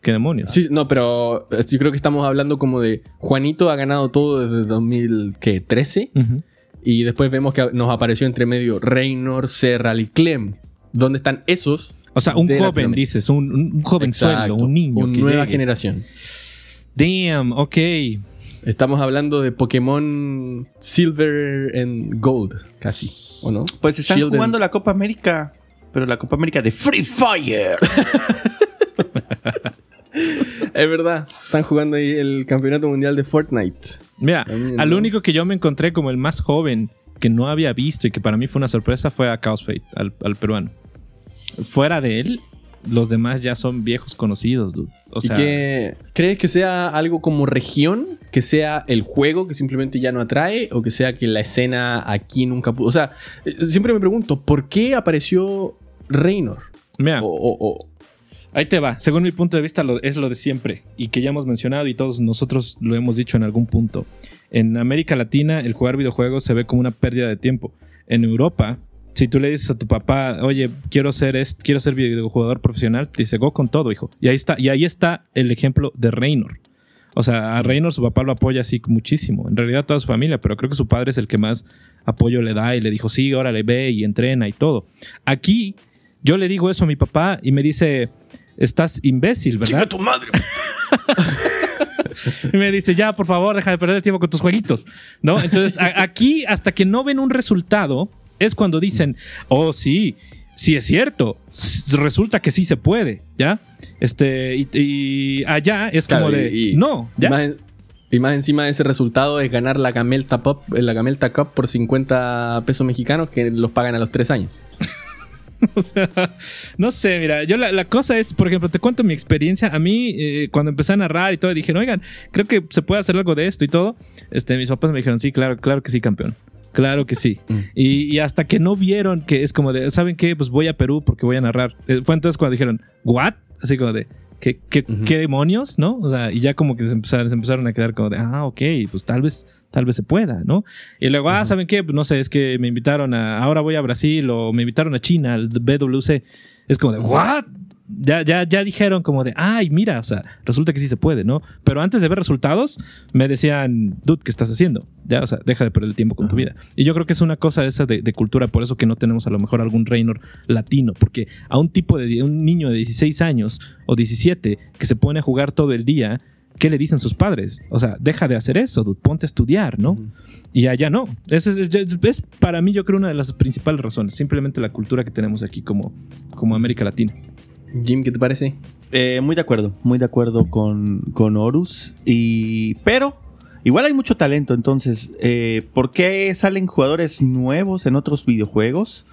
Speaker 3: ¿Qué demonios?
Speaker 1: Sí, no, pero eh, yo creo que estamos hablando como de Juanito ha ganado todo desde 2013
Speaker 3: Ujú.
Speaker 1: y después vemos que nos apareció entre medio Reynor, Serral y Clem. ¿Dónde están esos?
Speaker 3: O sea, un joven, dices, un, un jovenzuelo,
Speaker 1: Exacto,
Speaker 3: un niño.
Speaker 1: Una nueva
Speaker 3: llegue.
Speaker 1: generación.
Speaker 3: Damn, ok.
Speaker 1: Estamos hablando de Pokémon Silver and Gold, casi, ¿o no?
Speaker 2: Pues están
Speaker 1: Shield and-
Speaker 2: jugando la Copa América, pero la Copa América de Free Fire. <laughs>
Speaker 1: Es verdad, están jugando ahí el campeonato mundial de Fortnite.
Speaker 3: Mira, al
Speaker 1: no.
Speaker 3: único que yo me encontré como el más joven que no había visto y que para mí fue una sorpresa fue a Chaos Fate, al, al peruano. Fuera de él, los demás ya son viejos conocidos, dude. O sea,
Speaker 1: ¿Y qué crees que sea algo como región? ¿Que sea el juego que simplemente ya no atrae? ¿O que sea que la escena aquí nunca pudo? O sea, eh, siempre me pregunto, ¿por qué apareció Reynor?
Speaker 3: mira,
Speaker 1: O, o- o-
Speaker 3: ahí te va. Según mi punto de vista, lo- es lo de siempre y que ya hemos mencionado y todos nosotros lo hemos dicho en algún punto. En América Latina, el jugar videojuegos se ve como una pérdida de tiempo. En Europa, si tú le dices a tu papá, oye, quiero ser, est- quiero ser videojugador profesional, te dice, go con todo, hijo. Y ahí está, y ahí está el ejemplo de Reynor. O sea, a Reynor su papá lo apoya así muchísimo. En realidad toda su familia, pero creo que su padre es el que más apoyo le da y le dijo, sí, órale, ve y entrena y todo. Aquí yo le digo eso a mi papá y me dice, estás imbécil, ¿verdad?
Speaker 1: tu madre! <laughs>
Speaker 3: Y me dice, ya, por favor, deja de perder tiempo con tus jueguitos, ¿no? Entonces, aquí, hasta que no ven un resultado, es cuando dicen, oh, sí, sí es cierto, resulta que sí se puede, ¿ya? Este, y, y allá es
Speaker 1: Claro,
Speaker 3: como de,
Speaker 1: y-
Speaker 3: no, ¿ya?
Speaker 1: más, en- y más encima de ese resultado es ganar la Camelta Pop, eh, la Camelta Cup por 50 pesos mexicanos que los pagan a los 3 años. <laughs>
Speaker 3: O sea, no sé, mira, yo la, la cosa es, por ejemplo, te cuento mi experiencia. A mí, eh, cuando empecé a narrar y todo, dije, oigan, creo que se puede hacer algo de esto y todo. Este, mis papás me dijeron, sí, claro, claro que sí, campeón. Claro que sí.
Speaker 1: Mm.
Speaker 3: Y, y hasta que no vieron que es como de, ¿saben qué? Pues voy a Perú porque voy a narrar. Eh, fue entonces cuando dijeron, ¿what? Así como de, ¿qué, qué, demonios? ¿No? O sea, y ya como que se empezaron, se empezaron a quedar como de, ah, ok, pues tal vez, tal vez se pueda, ¿no? Y luego, ah, ¿saben qué? Pues no sé, es que me invitaron a, ahora voy a Brasil o me invitaron a China, al BWC. Es como de, ¿what? Ya, ya, ya dijeron como de, ay, mira, o sea, resulta que sí se puede, ¿no? Pero antes de ver resultados, me decían, dude, ¿qué estás haciendo? Ya, o sea, deja de perder el tiempo con tu vida. Y yo creo que es una cosa esa de, de cultura, por eso que no tenemos a lo mejor algún Reynor latino, porque a un tipo de, un niño de 16 años o 17 que se pone a jugar todo el día, ¿qué le dicen sus padres? O sea, deja de hacer eso, dude, ponte a estudiar, ¿no? Y allá no. Es, es, es- es para mí, yo creo, una de las principales razones. Simplemente la cultura que tenemos aquí como, como América Latina.
Speaker 1: Jim, ¿qué te parece?
Speaker 2: Eh, muy de acuerdo, muy de acuerdo con, con Horus. Y, pero igual hay mucho talento, entonces, eh, ¿por qué salen jugadores nuevos en otros videojuegos?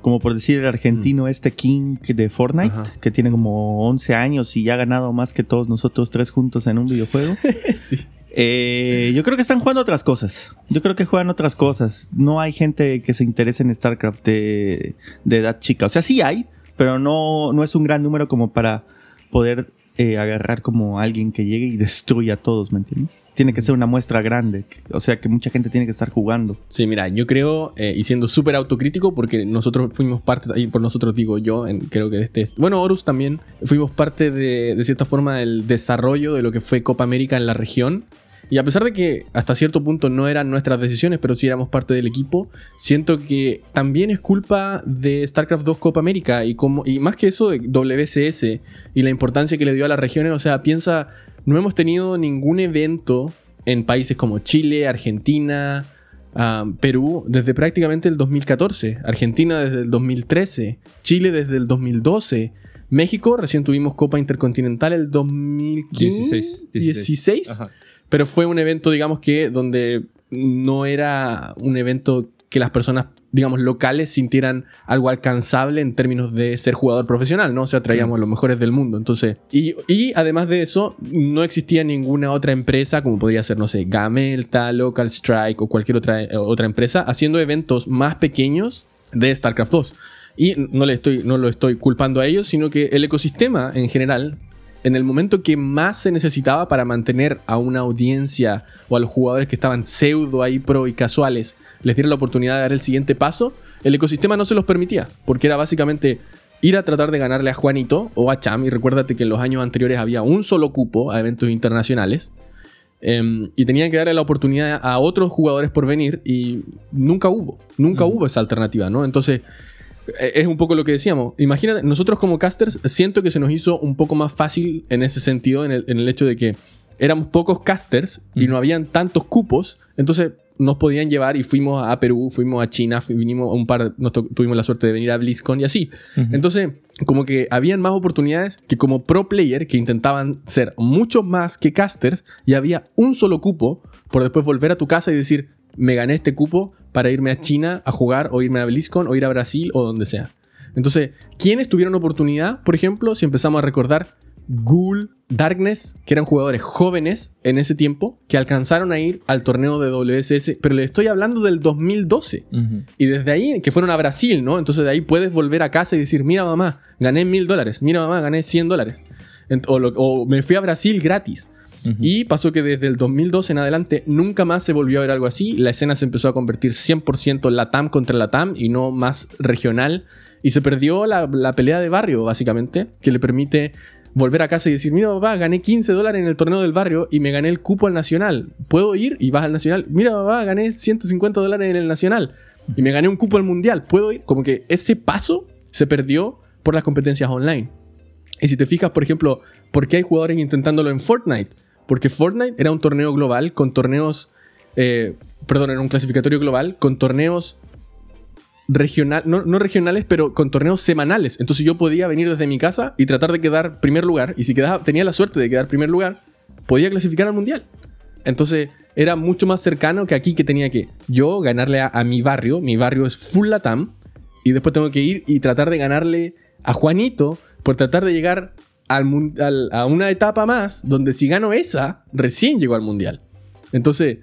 Speaker 2: Como por decir el argentino este King de Fortnite,
Speaker 1: Ajá.
Speaker 2: que tiene como 11 años y ya ha ganado más que todos nosotros tres juntos en un videojuego. <laughs>
Speaker 1: sí.
Speaker 2: Eh, yo creo que están jugando otras cosas. Yo creo que juegan otras cosas. No hay gente que se interese en StarCraft de, de edad chica. O sea, sí hay, pero no, no es un gran número como para poder eh, agarrar como alguien que llegue y destruya a todos, ¿me entiendes? Tiene que ser una muestra grande. O sea, que mucha gente tiene que estar jugando.
Speaker 1: Sí, mira, yo creo, eh, y siendo súper autocrítico, porque nosotros fuimos parte, y por nosotros digo yo, en- creo que de este, bueno, Horus también, fuimos parte de, de cierta forma del desarrollo de lo que fue Copa América en la región. Y a pesar de que hasta cierto punto no eran nuestras decisiones, pero sí éramos parte del equipo, siento que también es culpa de StarCraft 2 Copa América y, como, y más que eso de WCS y la importancia que le dio a las regiones. O sea, piensa, no hemos tenido ningún evento en países como Chile, Argentina, ah, Perú desde prácticamente el 2014, Argentina desde el 2013, Chile desde el 2012. México, recién tuvimos Copa Intercontinental el 2015.
Speaker 3: 16,
Speaker 1: 16.
Speaker 3: Ajá.
Speaker 1: Pero fue un evento, digamos que, donde no era un evento que las personas digamos, locales sintieran algo alcanzable en términos de ser jugador profesional, ¿no? O sea, traíamos los mejores del mundo. Entonces, y, y además de eso, no existía ninguna otra empresa, como podría ser, no sé, Gamelta, Local Strike o cualquier otra, eh, otra empresa, haciendo eventos más pequeños de StarCraft 2. Y no, le estoy, no lo estoy culpando a ellos, sino que el ecosistema en general, en el momento que más se necesitaba para mantener a una audiencia o a los jugadores que estaban pseudo ahí pro y casuales, les diera la oportunidad de dar el siguiente paso, el ecosistema no se los permitía, porque era básicamente ir a tratar de ganarle a Juanito o a Cham, y recuérdate que en los años anteriores había un solo cupo a eventos internacionales, em, y tenían que darle la oportunidad a otros jugadores por venir, y nunca hubo, nunca hubo esa alternativa, ¿no? Entonces, es un poco lo que decíamos. Imagínate, nosotros como casters siento que se nos hizo un poco más fácil en ese sentido, en el, en el hecho de que éramos pocos casters y no habían tantos cupos, entonces nos podían llevar y fuimos a Perú, fuimos a China, vinimos a un par, nos tuvimos la suerte de venir a BlizzCon y así. Entonces, como que habían más oportunidades que como pro player que intentaban ser mucho más que casters y había un solo cupo por después volver a tu casa y decir, me gané este cupo para irme a China a jugar o irme a BlizzCon o ir a Brasil o donde sea. Entonces, ¿quiénes tuvieron oportunidad? Por ejemplo, si empezamos a recordar Ghoul, Darkness, que eran jugadores jóvenes en ese tiempo, que alcanzaron a ir al torneo de WSS, pero le estoy hablando del 2012.
Speaker 3: Ujú.
Speaker 1: Y desde ahí, que fueron a Brasil, ¿no? Entonces de ahí puedes volver a casa y decir, mira mamá, gané mil dólares, mira mamá, gané 100 dólares. O me fui a Brasil gratis. Y pasó que desde el 2012 en adelante nunca más se volvió a ver algo así. La escena se empezó a convertir 100% Latam contra Latam y no más regional. Y se perdió la, la pelea de barrio, básicamente, que le permite volver a casa y decir, mira papá, gané 15 dólares en el torneo del barrio y me gané el cupo al nacional. ¿Puedo ir? Y vas al nacional. Mira papá, gané 150 dólares en el nacional y me gané un cupo al mundial. ¿Puedo ir? Como que ese paso se perdió por las competencias online. Y si te fijas, por ejemplo, ¿por qué hay jugadores intentándolo en Fortnite? Porque Fortnite era un torneo global con torneos, eh, perdón, era un clasificatorio global con torneos regional, no, regionales, pero con torneos semanales. Entonces yo podía venir desde mi casa y tratar de quedar primer lugar. Y si quedaba, tenía la suerte de quedar primer lugar, podía clasificar al mundial. Entonces era mucho más cercano que aquí que tenía que yo ganarle a, a mi barrio. Mi barrio es full latam. Y después tengo que ir y tratar de ganarle a Juanito por tratar de llegar al mun- al- a una etapa más donde si gano esa, recién llego al mundial. Entonces,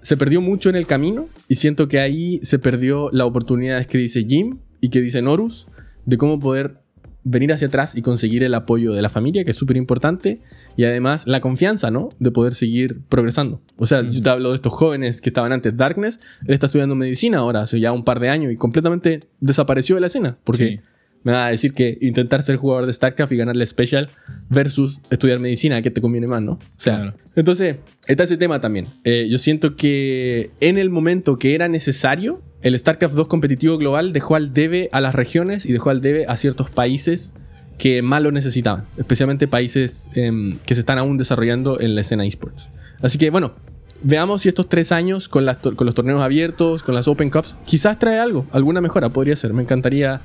Speaker 1: se perdió mucho en el camino y siento que ahí se perdió la oportunidad que dice Jim y que dice Norus de cómo poder venir hacia atrás y conseguir el apoyo de la familia, que es súper importante, y además la confianza, ¿no? De poder seguir progresando. O sea, yo te hablo de estos jóvenes que estaban antes Darkness, él está estudiando medicina ahora, hace ya un par de años, y completamente desapareció de la escena, porque
Speaker 3: Sí.
Speaker 1: Me va a decir que intentar ser jugador de StarCraft y ganarle Special versus estudiar medicina, ¿qué te conviene más, no? O sea,
Speaker 3: Claro.
Speaker 1: entonces, está ese tema también. Eh, yo siento que en el momento que era necesario, el StarCraft 2 competitivo global dejó al debe a las regiones y dejó al debe a ciertos países que más lo necesitaban, especialmente países em, que se están aún desarrollando en la escena esports. Así que bueno, veamos si estos tres años con, las con los torneos abiertos, con las Open Cups, quizás trae algo, alguna mejora, podría ser. Me encantaría,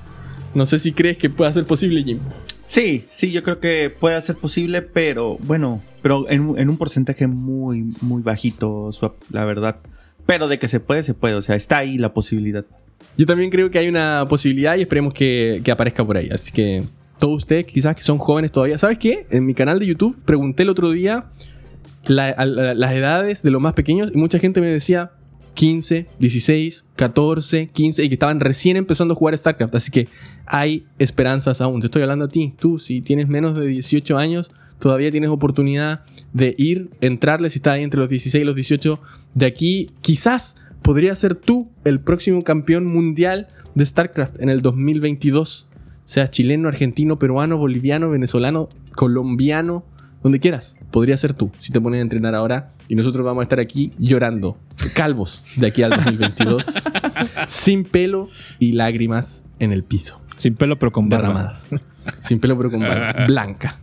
Speaker 1: no sé si crees que pueda ser posible, Jim.
Speaker 2: Sí, sí, yo creo que puede ser posible, pero bueno, pero en, un- en un porcentaje muy, muy bajito, la verdad. Pero de que se puede, se puede. O sea, está ahí la posibilidad.
Speaker 1: Yo también creo que hay una posibilidad y esperemos que, que aparezca por ahí. Así que todos ustedes, quizás que son jóvenes todavía, ¿sabes qué? En mi canal de YouTube pregunté el otro día la- a- la- las edades de los más pequeños y mucha gente me decía 15, 16, 14, 15 y que estaban recién empezando a jugar StarCraft. Así que hay esperanzas aún. Te estoy hablando a ti. Tú, si tienes menos de 18 años, todavía tienes oportunidad de ir, entrarle si estás ahí entre los 16 y los 18. De aquí, quizás podría ser tú el próximo campeón mundial de StarCraft en el 2022. Sea chileno, argentino, peruano, boliviano, venezolano, colombiano, donde quieras. Podría ser tú si te pones a entrenar ahora. Y nosotros vamos a estar aquí llorando, calvos, de aquí al 2022, <laughs> sin pelo y lágrimas en el piso,
Speaker 3: Sin pelo, pero con barba.
Speaker 1: derramadas. Sin pelo, pero con barba <laughs> blanca.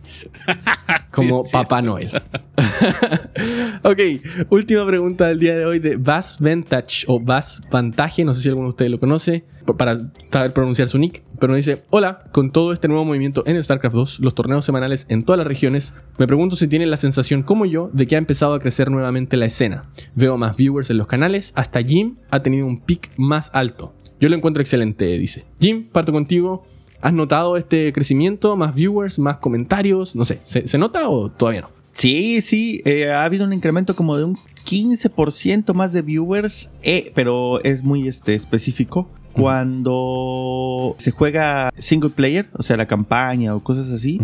Speaker 1: Como
Speaker 3: Sí,
Speaker 1: Papá Noel. <laughs> ok, última pregunta del día de hoy de Bass Vantage o Bass Vantage. No sé si alguno de ustedes lo conoce para saber pronunciar su nick. Pero nos dice: Hola, con todo este nuevo movimiento en StarCraft 2, los torneos semanales en todas las regiones, me pregunto si tienen la sensación, como yo, de que ha empezado a crecer nuevamente la escena. Veo más viewers en los canales, hasta Jim ha tenido un pick más alto. Yo lo encuentro excelente, dice. Jim, parto contigo. ¿Has notado este crecimiento? ¿Más viewers? ¿Más comentarios? No sé, ¿se, se nota o todavía no?
Speaker 2: Sí, sí, eh, ha habido un incremento como de un 15% más de viewers, eh, pero es muy este, específico. Cuando se juega single player, o sea, la campaña o cosas así,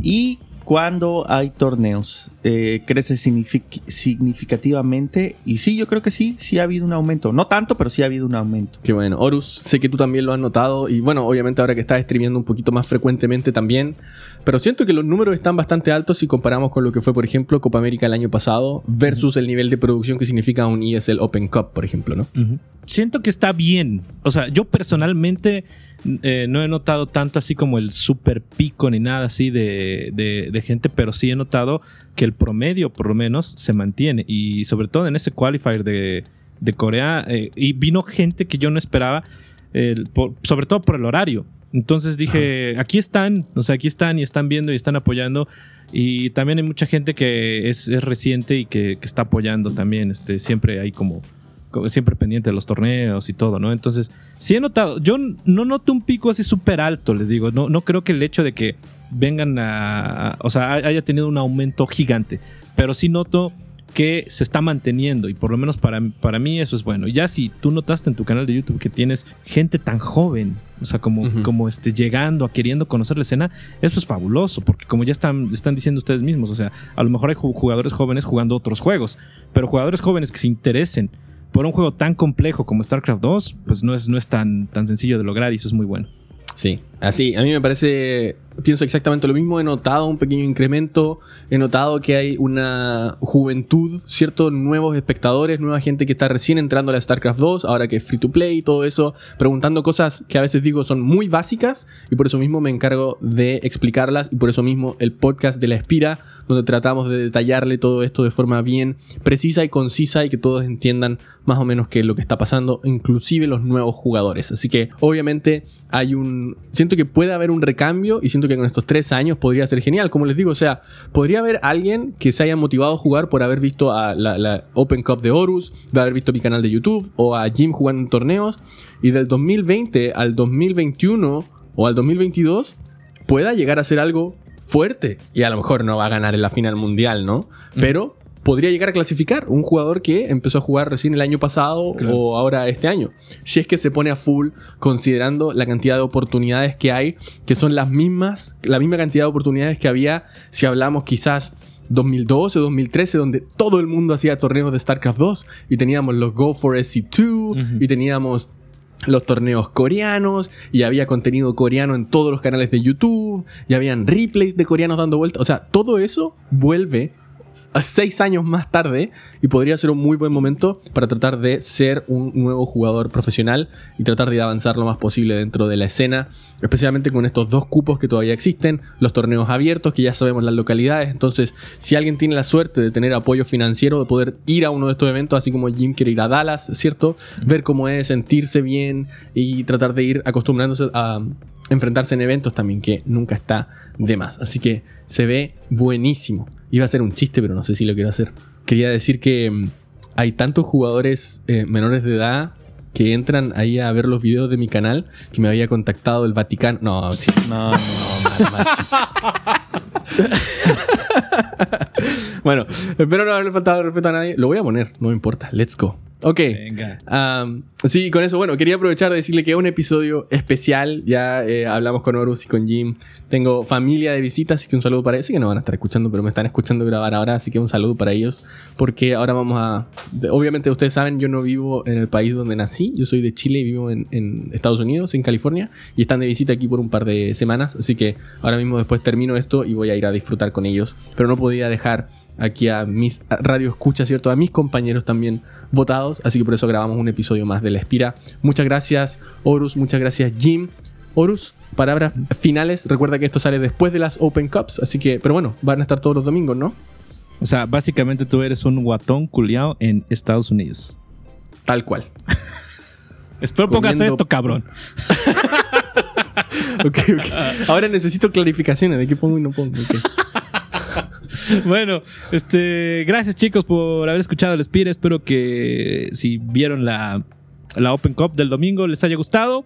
Speaker 2: y cuando hay torneos, eh, crece signific- significativamente. Y sí, yo creo que sí, sí ha habido un aumento. No tanto, pero sí ha habido un aumento.
Speaker 1: Qué bueno. Horus, sé que tú también lo has notado. Y bueno, obviamente ahora que estás streameando un poquito más frecuentemente también. Pero siento que los números están bastante altos si comparamos con lo que fue, por ejemplo, Copa América el año pasado versus el nivel de producción que significa un ESL Open Cup, por ejemplo, ¿no?
Speaker 3: Siento que está bien. O sea, yo personalmente eh, no he notado tanto así como el super pico ni nada así de, de- de gente, pero sí he notado que el promedio, por lo menos, se mantiene. Y sobre todo en ese qualifier de, de Corea, eh, y vino gente que yo no esperaba, por- sobre todo por el horario. Entonces dije, aquí están, o sea, aquí están y están viendo y están apoyando. Y también hay mucha gente que es, es reciente y que, que está apoyando también. Este, siempre hay como siempre pendiente de los torneos y todo, ¿no? Entonces, sí he notado, yo no noto un pico así súper alto, les digo, no, no creo que el hecho de que vengan a, o sea, hay- haya tenido un aumento gigante, pero sí noto que se está manteniendo y por lo menos para, para mí eso es bueno. Ya si tú notaste en tu canal de YouTube que tienes gente tan joven, o sea, como, como este, llegando a queriendo conocer la escena, eso es fabuloso, porque como ya están, están diciendo ustedes mismos, o sea, a lo mejor hay ju- jugadores jóvenes jugando otros juegos, pero jugadores jóvenes que se interesen por un juego tan complejo como StarCraft 2, pues no es, no es tan, tan sencillo de lograr y eso es muy bueno.
Speaker 1: Sí, así, a mí me parece, pienso exactamente lo mismo, he notado un pequeño incremento, he notado que hay una juventud, ¿cierto? Nuevos espectadores, nueva gente que está recién entrando a la StarCraft 2, ahora que es free to play y todo eso, preguntando cosas que a veces digo son muy básicas y por eso mismo me encargo de explicarlas y por eso mismo el podcast de la Espira, donde tratamos de detallarle todo esto de forma bien precisa y concisa y que todos entiendan más o menos qué es lo que está pasando, inclusive los nuevos jugadores. Así que obviamente hay un... que puede haber un recambio y siento que con estos tres años podría ser genial. Como les digo, o sea, podría haber alguien que se haya motivado a jugar por haber visto a la, la Open Cup de Horus, de haber visto mi canal de YouTube o a Jim jugando en torneos y del 2020 al 2021 o al 2022 pueda llegar a ser algo fuerte. Y a lo mejor no va a ganar en la final mundial, ¿no? Pero podría llegar a clasificar un jugador que empezó a jugar recién el año pasado
Speaker 3: Claro.
Speaker 1: o ahora este año. Si es que se pone a full considerando la cantidad de oportunidades que hay, que son las mismas, la misma cantidad de oportunidades que había si hablamos quizás 2012, 2013, donde todo el mundo hacía torneos de StarCraft 2 y teníamos los Go for SC2
Speaker 3: Ujú.
Speaker 1: y teníamos los torneos coreanos y había contenido coreano en todos los canales de YouTube y habían replays de coreanos dando vueltas. O sea, todo eso vuelve a seis años más tarde y podría ser un muy buen momento para tratar de ser un nuevo jugador profesional y tratar de avanzar lo más posible dentro de la escena, especialmente con estos dos cupos que todavía existen, los torneos abiertos que ya sabemos las localidades, entonces si alguien tiene la suerte de tener apoyo financiero, de poder ir a uno de estos eventos, así como Jim quiere ir a Dallas, ¿cierto? Ver cómo es, sentirse bien y tratar de ir acostumbrándose a enfrentarse en eventos también, que nunca está de más. Así que se ve buenísimo. Iba a ser un chiste, pero no sé si lo quiero hacer. Quería decir que mm, hay tantos jugadores eh, menores de edad que entran ahí a ver los videos de mi canal que me había contactado el Vaticano. No, sí.
Speaker 2: No, no,
Speaker 1: mal, mal. <laughs> bueno, espero no haberle faltado respeto a nadie. Lo voy a poner, no me importa. Let's go. Ok.
Speaker 3: Venga.
Speaker 1: Am, sí, con eso, bueno, quería aprovechar de decirle que es un episodio especial. Ya eh, hablamos con Horus y con Jim. Tengo familia de visitas, así que un saludo para ellos. Sí que no van a estar escuchando, pero me están escuchando grabar ahora, así que un saludo para ellos. Porque ahora vamos a. Obviamente, ustedes saben, yo no vivo en el país donde nací. Yo soy de Chile y vivo en, en Estados Unidos, en California. Y están de visita aquí por un par de semanas. Así que ahora mismo, después termino esto y voy a ir a disfrutar con ellos. Pero no podía dejar aquí a mis radio escuchas, ¿cierto? A mis compañeros también votados. Así que por eso grabamos un episodio más de La Espira. Muchas gracias, Horus. Muchas gracias, Jim. Horus, palabras finales. Recuerda que esto sale después de las Open Cups. Así que, pero bueno, van a estar todos los domingos, ¿no?
Speaker 3: O sea, básicamente tú eres un guatón culiao en Estados Unidos.
Speaker 1: Tal cual. <laughs>
Speaker 3: Espero pongas esto, cabrón. <laughs> <laughs>
Speaker 1: Ok, ok. Ahora necesito clarificaciones de qué pongo y no pongo. <laughs>
Speaker 3: bueno, este, gracias chicos por haber escuchado el Spire. Espero que si vieron la, la Open Cup del domingo les haya gustado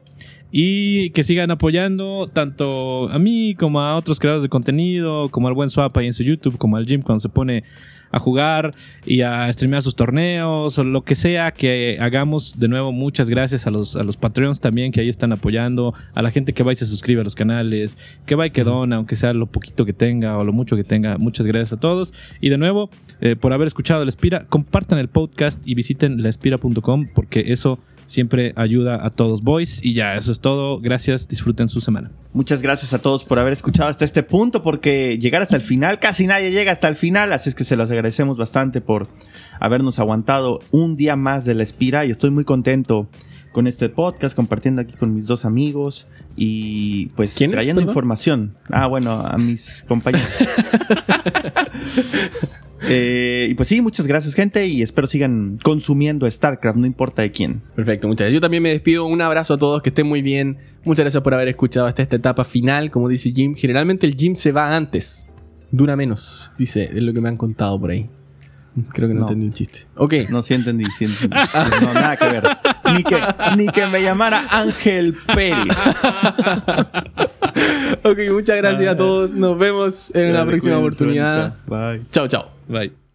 Speaker 3: y que sigan apoyando tanto a mí como a otros creadores de contenido, como al buen Swap ahí en su YouTube, como al Jim cuando se pone a jugar y a streamear sus torneos o lo que sea que hagamos. De nuevo, muchas gracias a los, a los Patreons también que ahí están apoyando, a la gente que va y se suscribe a los canales, que va y que dona, aunque sea lo poquito que tenga o lo mucho que tenga. Muchas gracias a todos. Y de nuevo, eh, por haber escuchado La Espira, compartan el podcast y visiten laespira.com porque eso siempre ayuda a todos boys. Y ya, eso es todo. Gracias, disfruten su semana.
Speaker 2: Muchas gracias a todos por haber escuchado hasta este punto, porque llegar hasta el final, casi nadie llega hasta el final, así es que se los agradecemos bastante por habernos aguantado un día más de la Espira y estoy muy contento con este podcast, compartiendo aquí con mis dos amigos y pues
Speaker 1: ¿Quiénes,
Speaker 2: trayendo información. Ah, bueno, a mis compañeros. <laughs> Eh, y pues sí, muchas gracias gente y espero sigan consumiendo StarCraft, no importa de quién.
Speaker 1: Perfecto, muchas gracias. Yo también me despido. Un abrazo a todos, que estén muy bien. Muchas gracias por haber escuchado hasta esta etapa final. Como dice Jim, generalmente el Jim se va antes. Dura menos, dice, es lo que me han contado por ahí. Creo que no,
Speaker 2: No.
Speaker 1: entendí el chiste. Ok.
Speaker 2: No, sí entendí, sí entendí. <laughs> No, nada que ver. Ni que, ni que me llamara Ángel Pérez. <laughs>
Speaker 1: ok, muchas gracias a todos. Nos vemos en una próxima oportunidad.
Speaker 2: Bye.
Speaker 1: Chao, chao.
Speaker 3: Bye.